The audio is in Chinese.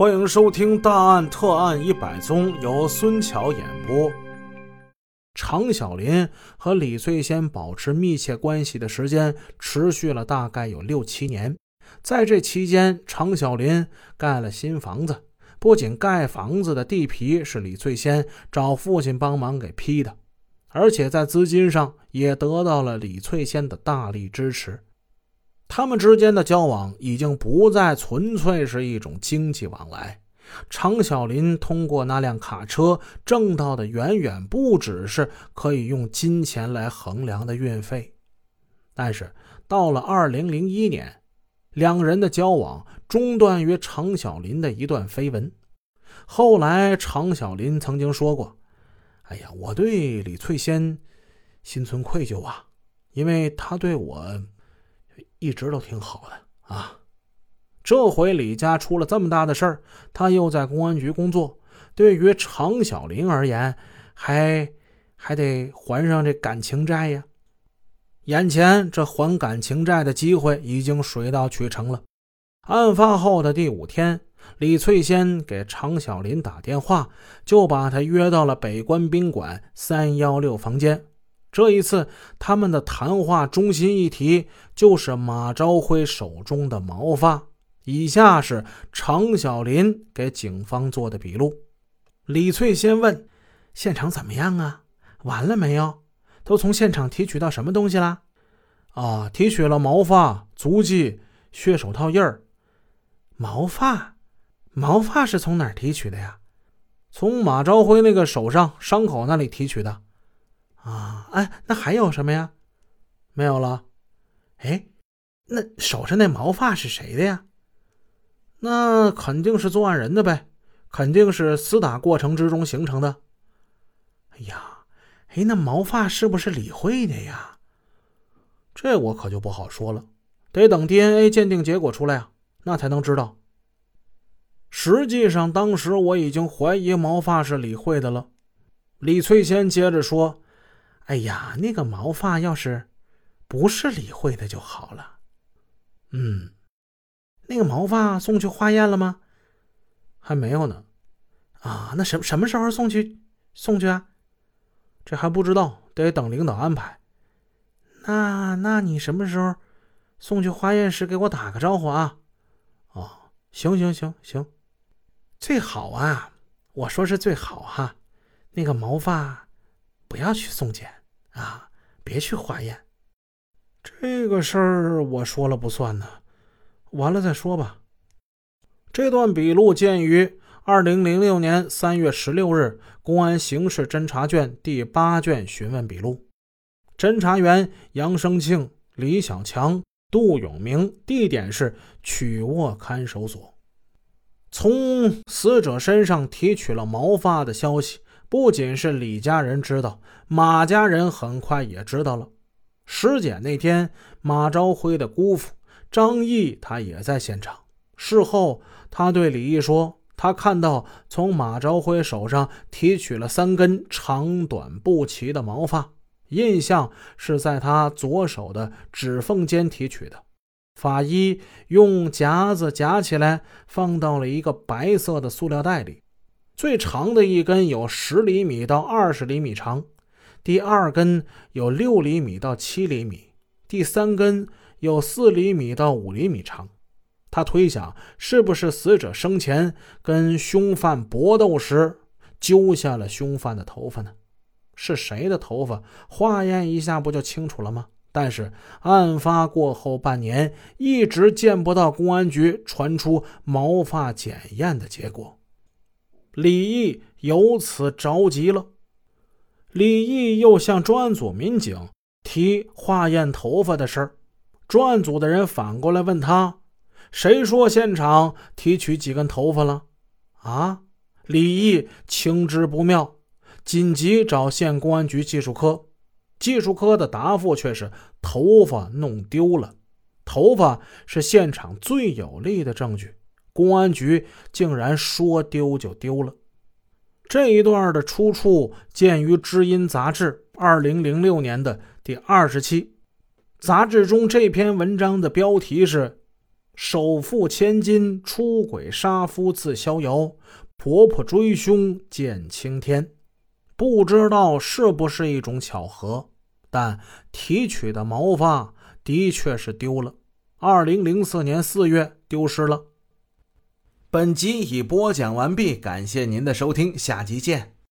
欢迎收听《大案特案一百宗》，由孙桥演播。常小林和李翠仙保持密切关系的时间持续了大概有六七年。在这期间，常小林盖了新房子，不仅盖房子的地皮是李翠仙找父亲帮忙给批的，而且在资金上也得到了李翠仙的大力支持。他们之间的交往已经不再纯粹是一种经济往来。常小林通过那辆卡车挣到的远远不只是可以用金钱来衡量的运费。但是到了二零零一年，两人的交往中断于常小林的一段绯闻。后来，常小林曾经说过：“哎呀，我对李翠仙心存愧疚啊，因为她对我。”一直都挺好的啊，这回李家出了这么大的事儿，他又在公安局工作，对于常小林而言，还还得还上这感情债呀。眼前这还感情债的机会已经水到渠成了。案发后的第五天，李翠仙给常小林打电话，就把他约到了北关宾馆三幺六房间。这一次，他们的谈话中心议题就是马朝辉手中的毛发。以下是常小林给警方做的笔录。李翠先问：“现场怎么样啊？完了没有？都从现场提取到什么东西了？”“啊，提取了毛发、足迹、血手套印儿。毛发，毛发是从哪儿提取的呀？从马朝辉那个手上伤口那里提取的。”啊，哎，那还有什么呀？没有了。哎，那手上那毛发是谁的呀？那肯定是作案人的呗，肯定是厮打过程之中形成的。哎呀，哎，那毛发是不是李慧的呀？这我可就不好说了，得等 DNA 鉴定结果出来啊，那才能知道。实际上，当时我已经怀疑毛发是李慧的了。李翠仙接着说。哎呀，那个毛发要是不是李慧的就好了。嗯，那个毛发送去化验了吗？还没有呢。啊，那什什么时候送去？送去啊？这还不知道，得等领导安排。那那你什么时候送去化验室给我打个招呼啊？哦，行行行行，最好啊！我说是最好哈。那个毛发不要去送检。啊，别去化验，这个事儿我说了不算呢。完了再说吧。这段笔录见于二零零六年三月十六日公安刑事侦查卷第八卷询问笔录。侦查员杨生庆、李小强、杜永明，地点是曲沃看守所。从死者身上提取了毛发的消息。不仅是李家人知道，马家人很快也知道了。尸检那天，马朝辉的姑父张毅他也在现场。事后，他对李毅说：“他看到从马朝辉手上提取了三根长短不齐的毛发，印象是在他左手的指缝间提取的。法医用夹子夹起来，放到了一个白色的塑料袋里。”最长的一根有十厘米到二十厘米长，第二根有六厘米到七厘米，第三根有四厘米到五厘米长。他推想，是不是死者生前跟凶犯搏斗时揪下了凶犯的头发呢？是谁的头发？化验一下不就清楚了吗？但是案发过后半年，一直见不到公安局传出毛发检验的结果。李毅由此着急了。李毅又向专案组民警提化验头发的事儿，专案组的人反过来问他：“谁说现场提取几根头发了？”啊！李毅情知不妙，紧急找县公安局技术科，技术科的答复却是头发弄丢了。头发是现场最有力的证据。公安局竟然说丢就丢了，这一段的出处见于《知音》杂志二零零六年的第二十期。杂志中这篇文章的标题是《首富千金出轨杀夫自逍遥，婆婆追凶见青天。不知道是不是一种巧合，但提取的毛发的确是丢了。二零零四年四月丢失了。本集已播讲完毕，感谢您的收听，下集见。